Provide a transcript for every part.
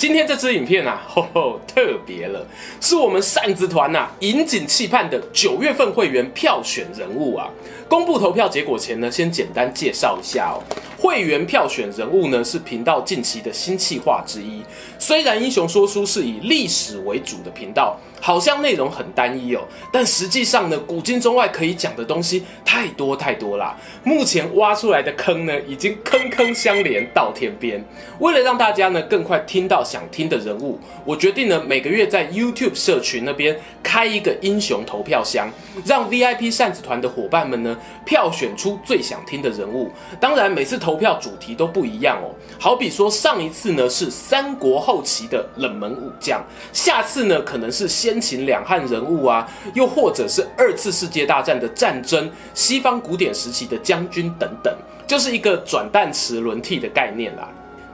今天这支影片啊，吼吼，特别了，是我们扇子团呐引颈期盼的九月份会员票选人物啊。公布投票结果前呢，先简单介绍一下哦。会员票选人物呢，是频道近期的新企划之一。虽然英雄说书是以历史为主的频道，好像内容很单一哦，但实际上呢，古今中外可以讲的东西太多太多啦。目前挖出来的坑呢，已经坑坑相连到天边。为了让大家呢更快听到想听的人物，我决定呢每个月在 YouTube 社群那边开一个英雄投票箱，让 VIP 扇子团的伙伴们呢。票选出最想听的人物，当然每次投票主题都不一样哦。好比说上一次呢是三国后期的冷门武将，下次呢可能是先秦两汉人物啊，又或者是二次世界大战的战争、西方古典时期的将军等等，就是一个转弹池轮替的概念啦。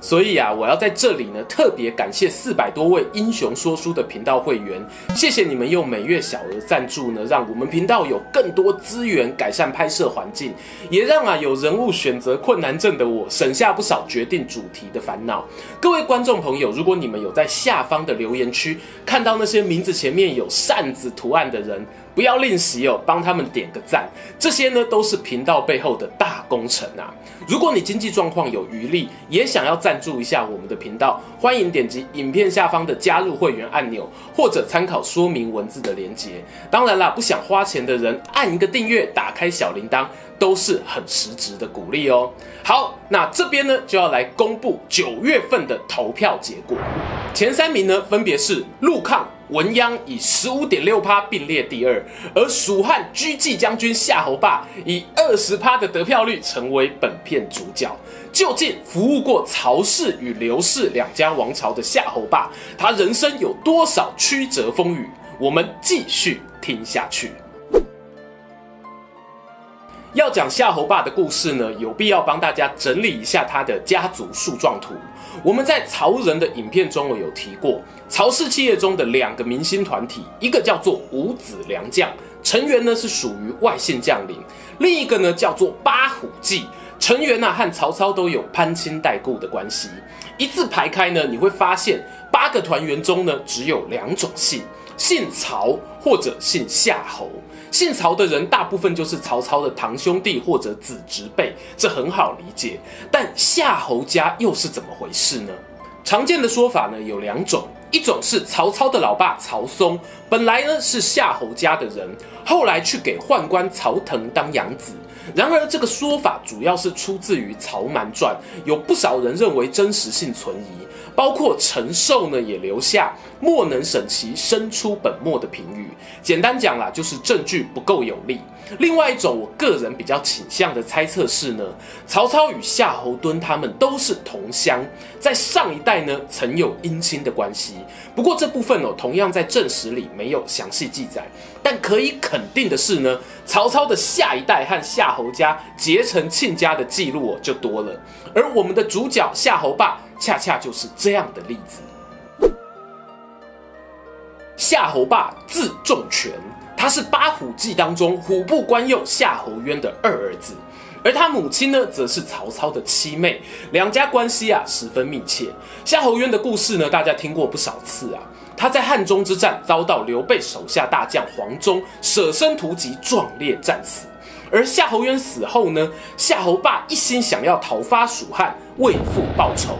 所以啊，我要在这里呢，特别感谢四百多位英雄说书的频道会员，谢谢你们用每月小额赞助呢，让我们频道有更多资源改善拍摄环境，也让啊有人物选择困难症的我省下不少决定主题的烦恼。各位观众朋友，如果你们有在下方的留言区看到那些名字前面有扇子图案的人，不要吝惜哦，帮他们点个赞，这些呢都是频道背后的大功臣啊！如果你经济状况有余力，也想要赞助一下我们的频道，欢迎点击影片下方的加入会员按钮，或者参考说明文字的连结。当然啦，不想花钱的人，按一个订阅，打开小铃铛，都是很实质的鼓励哦。好，那这边呢就要来公布九月份的投票结果，前三名呢分别是陆抗。文鸯以十五点六趴并列第二，而蜀汉车骑将军夏侯霸以二十趴的得票率成为本片主角。究竟服务过曹氏与刘氏两家王朝的夏侯霸，他人生有多少曲折风雨？我们继续听下去。要讲夏侯霸的故事呢，有必要帮大家整理一下他的家族树状图。我们在曹仁的影片中我有提过，曹氏企业中的两个明星团体，一个叫做五子良将，成员呢是属于外姓将领；另一个呢叫做八虎记，成员呢和曹操都有攀亲带故的关系。一字排开呢，你会发现八个团员中呢只有两种姓。姓曹或者姓夏侯，姓曹的人大部分就是曹操的堂兄弟或者子侄辈，这很好理解。但夏侯家又是怎么回事呢？常见的说法呢有两种，一种是曹操的老爸曹嵩本来呢是夏侯家的人，后来去给宦官曹腾当养子。然而这个说法主要是出自于《曹瞒传》，有不少人认为真实性存疑。包括陈寿呢，也留下莫能审其生出本末的评语。简单讲啦，就是证据不够有力。另外一种，我个人比较倾向的猜测是呢，曹操与夏侯惇他们都是同乡，在上一代呢曾有姻亲的关系。不过这部分哦，同样在正史里没有详细记载。但可以肯定的是呢，曹操的下一代和夏侯家结成亲家的记录哦就多了。而我们的主角夏侯霸。恰恰就是这样的例子。夏侯霸字仲权，他是八虎记当中虎步关右夏侯渊的二儿子，而他母亲呢，则是曹操的七妹，两家关系啊十分密切。夏侯渊的故事呢，大家听过不少次啊。他在汉中之战遭到刘备手下大将黄忠舍身屠及，壮烈战死。而夏侯渊死后呢，夏侯霸一心想要讨伐蜀汉，为父报仇。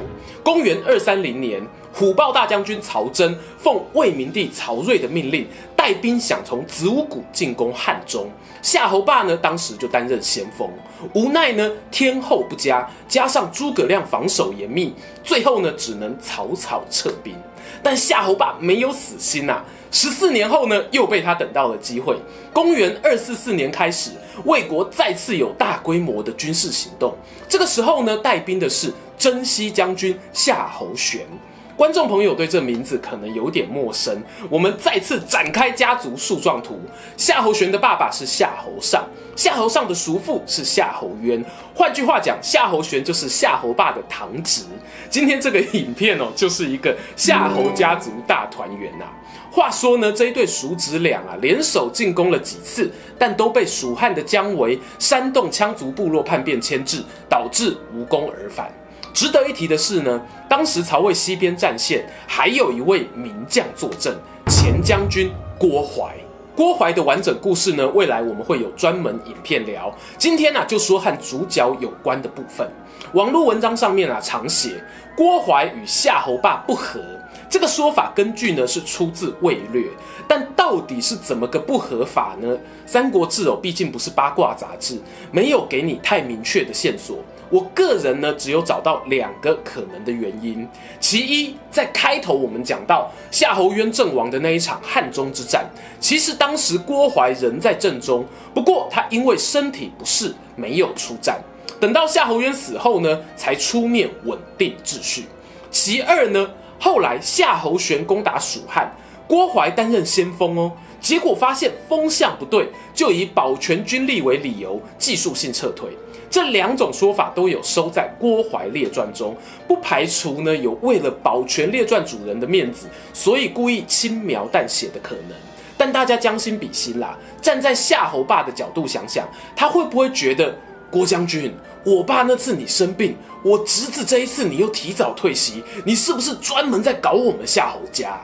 公元二三零年，虎豹大将军曹真奉魏明帝曹睿的命令，带兵想从子午谷进攻汉中。夏侯霸呢，当时就担任先锋。无奈呢，天候不佳，加上诸葛亮防守严密，最后呢，只能草草撤兵。但夏侯霸没有死心呐、啊，十四年后呢，又被他等到了机会。公元二四四年开始，魏国再次有大规模的军事行动。这个时候呢，带兵的是征西将军夏侯玄。观众朋友对这名字可能有点陌生，我们再次展开家族树状图。夏侯玄的爸爸是夏侯尚，夏侯尚的叔父是夏侯渊。换句话讲，夏侯玄就是夏侯霸的堂侄。今天这个影片哦，就是一个夏侯家族大团圆呐。话说呢，这一对叔侄俩啊，联手进攻了几次，但都被蜀汉的姜维煽动羌族部落叛变牵制，导致无功而返。值得一提的是呢，当时曹魏西边战线还有一位名将坐镇，前将军郭淮。郭淮的完整故事呢，未来我们会有专门影片聊。今天呢、啊，就说和主角有关的部分。网络文章上面啊，常写郭淮与夏侯霸不和，这个说法根据呢是出自《魏略》，但到底是怎么个不合法呢？《三国志》哦，毕竟不是八卦杂志，没有给你太明确的线索。我个人呢，只有找到两个可能的原因。其一，在开头我们讲到夏侯渊阵亡的那一场汉中之战，其实当时郭淮人在阵中，不过他因为身体不适，没有出战。等到夏侯渊死后呢，才出面稳定秩序。其二呢，后来夏侯玄攻打蜀汉，郭淮担任先锋哦，结果发现风向不对，就以保全军力为理由，技术性撤退。这两种说法都有收在《郭淮列传》中，不排除呢有为了保全列传主人的面子，所以故意轻描淡写的可能。但大家将心比心啦，站在夏侯霸的角度想想，他会不会觉得郭将军，我爸那次你生病，我侄子这一次你又提早退席，你是不是专门在搞我们夏侯家？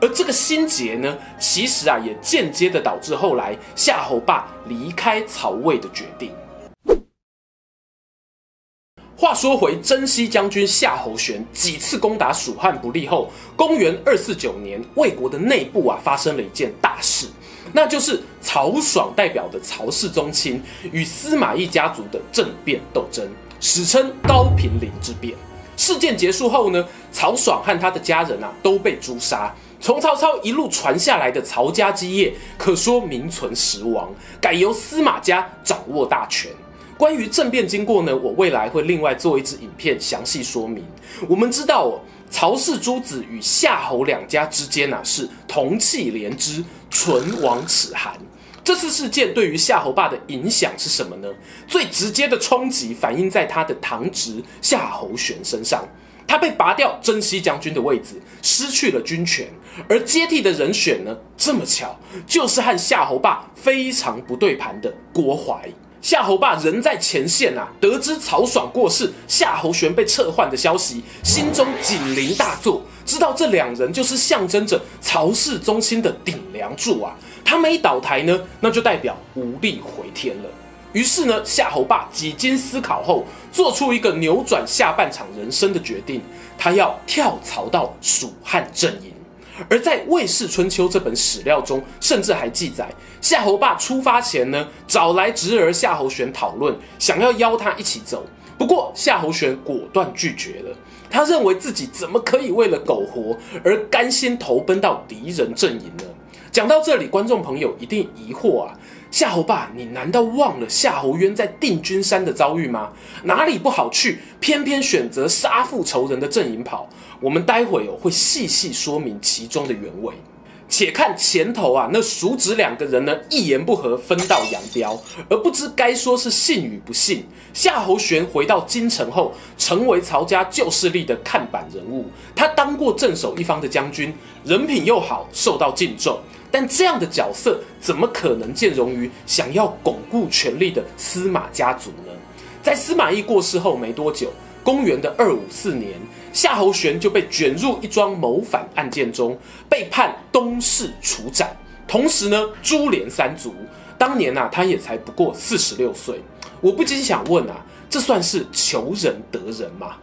而这个心结呢，其实啊也间接的导致后来夏侯霸离开曹魏的决定。话说回征西将军夏侯玄几次攻打蜀汉不利后，公元二四九年，魏国的内部啊发生了一件大事，那就是曹爽代表的曹氏宗亲与司马懿家族的政变斗争，史称高平陵之变。事件结束后呢，曹爽和他的家人啊都被诛杀，从曹操一路传下来的曹家基业可说名存实亡，改由司马家掌握大权。关于政变经过呢，我未来会另外做一支影片详细说明。我们知道，曹氏诸子与夏侯两家之间呐、啊、是同气连枝，唇亡齿寒。这次事件对于夏侯霸的影响是什么呢？最直接的冲击反映在他的堂侄夏侯玄身上，他被拔掉征西将军的位置，失去了军权，而接替的人选呢，这么巧就是和夏侯霸非常不对盘的郭淮。夏侯霸人在前线啊，得知曹爽过世、夏侯玄被撤换的消息，心中警铃大作，知道这两人就是象征着曹氏宗亲的顶梁柱啊。他们一倒台呢，那就代表无力回天了。于是呢，夏侯霸几经思考后，做出一个扭转下半场人生的决定，他要跳槽到蜀汉阵营。而在《魏氏春秋》这本史料中，甚至还记载，夏侯霸出发前呢，找来侄儿夏侯玄讨论，想要邀他一起走。不过夏侯玄果断拒绝了，他认为自己怎么可以为了苟活而甘心投奔到敌人阵营呢？讲到这里，观众朋友一定疑惑啊。夏侯霸，你难道忘了夏侯渊在定军山的遭遇吗？哪里不好去，偏偏选择杀父仇人的阵营跑？我们待会儿会细细说明其中的原委。且看前头啊，那叔侄两个人呢，一言不合分道扬镳，而不知该说是信与不信。夏侯玄回到京城后，成为曹家旧势力的看板人物。他当过镇守一方的将军，人品又好，受到敬重。但这样的角色怎么可能见容于想要巩固权力的司马家族呢？在司马懿过世后没多久，公元的二五四年。夏侯玄就被卷入一桩谋反案件中，被判东市处斩，同时呢，株连三族。当年啊，他也才不过四十六岁。我不禁想问啊，这算是求仁得仁吗？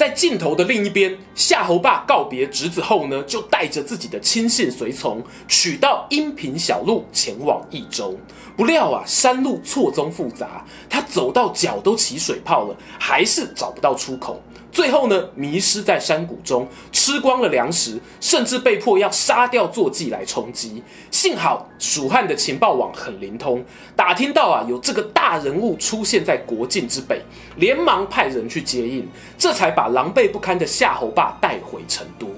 在镜头的另一边，夏侯霸告别侄子后呢，就带着自己的亲信随从，取道阴平小路前往益州。不料啊，山路错综复杂，他走到脚都起水泡了，还是找不到出口。最后呢，迷失在山谷中，吃光了粮食，甚至被迫要杀掉坐骑来充饥。幸好蜀汉的情报网很灵通，打听到啊有这个大人物出现在国境之北，连忙派人去接应，这才把狼狈不堪的夏侯霸带回成都。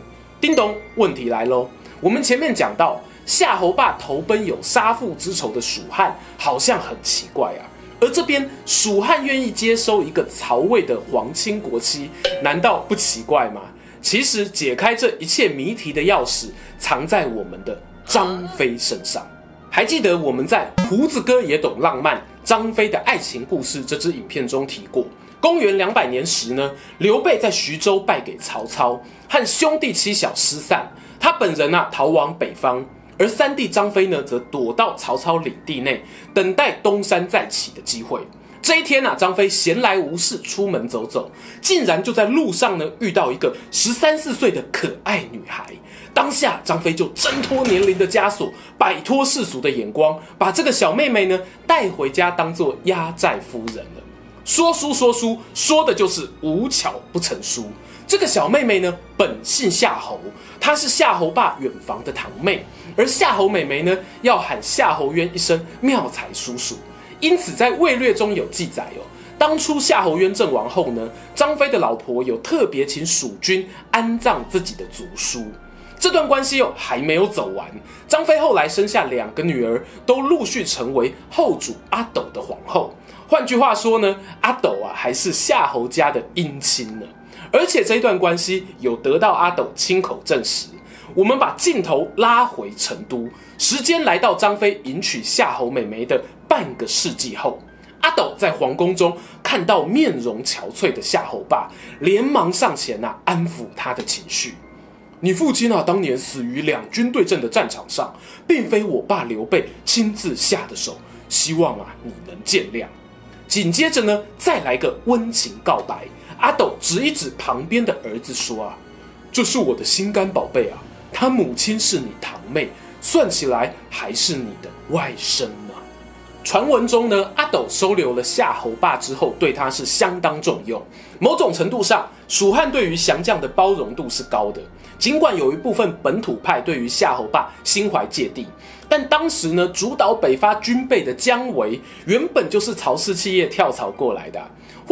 叮咚，问题来喽。我们前面讲到夏侯霸投奔有杀父之仇的蜀汉，好像很奇怪啊。而这边蜀汉愿意接收一个曹魏的皇亲国戚，难道不奇怪吗？其实解开这一切谜题的钥匙，藏在我们的张飞身上。还记得我们在《胡子哥也懂浪漫》张飞的爱情故事这支影片中提过，公元两百年时呢，刘备在徐州败给曹操，和兄弟妻小失散，他本人啊逃往北方。而三弟张飞呢，则躲到曹操领地内，等待东山再起的机会。这一天啊，张飞闲来无事，出门走走，竟然就在路上呢遇到一个十三四岁的可爱女孩。当下，张飞就挣脱年龄的枷锁，摆脱世俗的眼光，把这个小妹妹呢带回家，当做压寨夫人了。说书说书，说的就是无巧不成书。这个小妹妹呢，本姓夏侯，她是夏侯霸远房的堂妹。而夏侯美眉呢，要喊夏侯渊一声妙才叔叔，因此在《魏略》中有记载哦。当初夏侯渊阵亡后呢，张飞的老婆有特别请蜀军安葬自己的族叔。这段关系哦还没有走完，张飞后来生下两个女儿，都陆续成为后主阿斗的皇后。换句话说呢，阿斗啊还是夏侯家的姻亲呢。而且这一段关系有得到阿斗亲口证实。我们把镜头拉回成都，时间来到张飞迎娶夏侯美眉的半个世纪后，阿斗在皇宫中看到面容憔悴的夏侯霸，连忙上前呐、啊、安抚他的情绪。你父亲啊，当年死于两军对阵的战场上，并非我爸刘备亲自下的手，希望啊你能见谅。紧接着呢，再来个温情告白，阿斗指一指旁边的儿子说啊，这是我的心肝宝贝啊。他母亲是你堂妹，算起来还是你的外甥呢。传闻中呢，阿斗收留了夏侯霸之后，对他是相当重用。某种程度上，蜀汉对于降将的包容度是高的。尽管有一部分本土派对于夏侯霸心怀芥蒂，但当时呢，主导北伐军备的姜维原本就是曹氏企业跳槽过来的，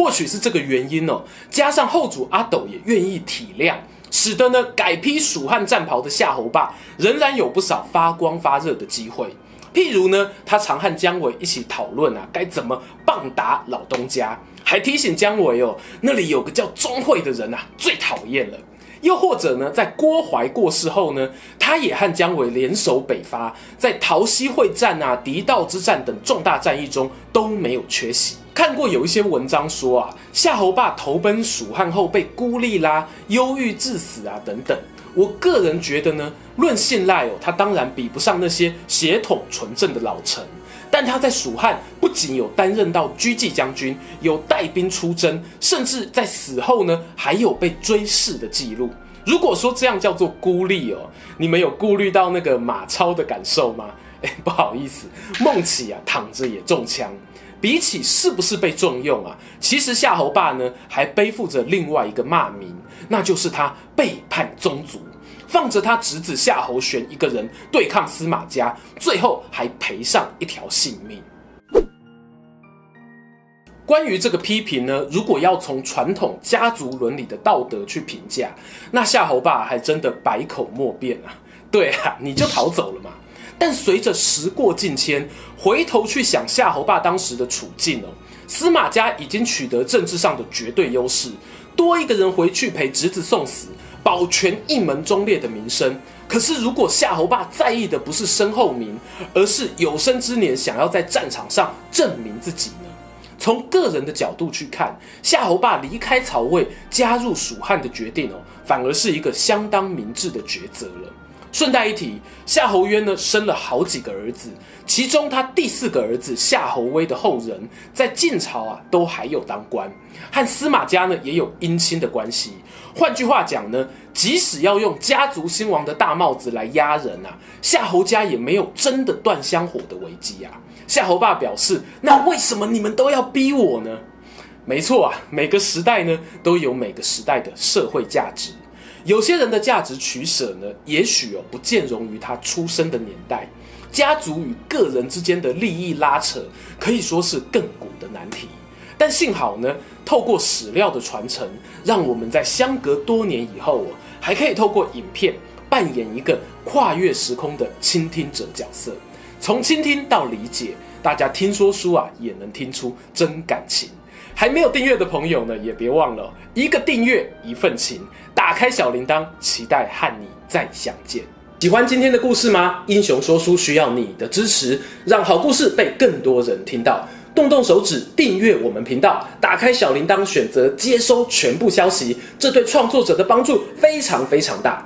或许是这个原因哦。加上后主阿斗也愿意体谅。使得呢，改披蜀汉战袍的夏侯霸仍然有不少发光发热的机会。譬如呢，他常和姜维一起讨论啊，该怎么棒打老东家，还提醒姜维哦，那里有个叫钟会的人啊，最讨厌了。又或者呢，在郭淮过世后呢，他也和姜维联手北伐，在桃溪会战啊、狄道之战等重大战役中都没有缺席。看过有一些文章说啊，夏侯霸投奔蜀汉后被孤立啦、忧郁致死啊等等。我个人觉得呢，论信赖哦，他当然比不上那些血统纯正的老臣。但他在蜀汉不仅有担任到车骑将军，有带兵出征，甚至在死后呢还有被追谥的记录。如果说这样叫做孤立哦，你们有顾虑到那个马超的感受吗？哎，不好意思，孟起啊躺着也中枪。比起是不是被重用啊，其实夏侯霸呢还背负着另外一个骂名，那就是他背叛宗族，放着他侄子夏侯玄一个人对抗司马家，最后还赔上一条性命。关于这个批评呢，如果要从传统家族伦理的道德去评价，那夏侯霸还真的百口莫辩啊。对啊，你就逃走了嘛。但随着时过境迁，回头去想夏侯霸当时的处境哦，司马家已经取得政治上的绝对优势，多一个人回去陪侄子送死，保全一门忠烈的名声。可是如果夏侯霸在意的不是身后名，而是有生之年想要在战场上证明自己呢？从个人的角度去看，夏侯霸离开曹魏加入蜀汉的决定哦，反而是一个相当明智的抉择了。顺带一提，夏侯渊呢生了好几个儿子，其中他第四个儿子夏侯威的后人，在晋朝啊都还有当官，和司马家呢也有姻亲的关系。换句话讲呢，即使要用家族兴亡的大帽子来压人啊，夏侯家也没有真的断香火的危机啊。夏侯霸表示：“那为什么你们都要逼我呢？”没错啊，每个时代呢都有每个时代的社会价值。有些人的价值取舍呢，也许哦不见容于他出生的年代。家族与个人之间的利益拉扯，可以说是亘古的难题。但幸好呢，透过史料的传承，让我们在相隔多年以后哦，还可以透过影片扮演一个跨越时空的倾听者角色，从倾听到理解，大家听说书啊也能听出真感情。还没有订阅的朋友呢，也别忘了一个订阅一份情，打开小铃铛，期待和你再相见。喜欢今天的故事吗？英雄说书需要你的支持，让好故事被更多人听到。动动手指订阅我们频道，打开小铃铛，选择接收全部消息，这对创作者的帮助非常非常大。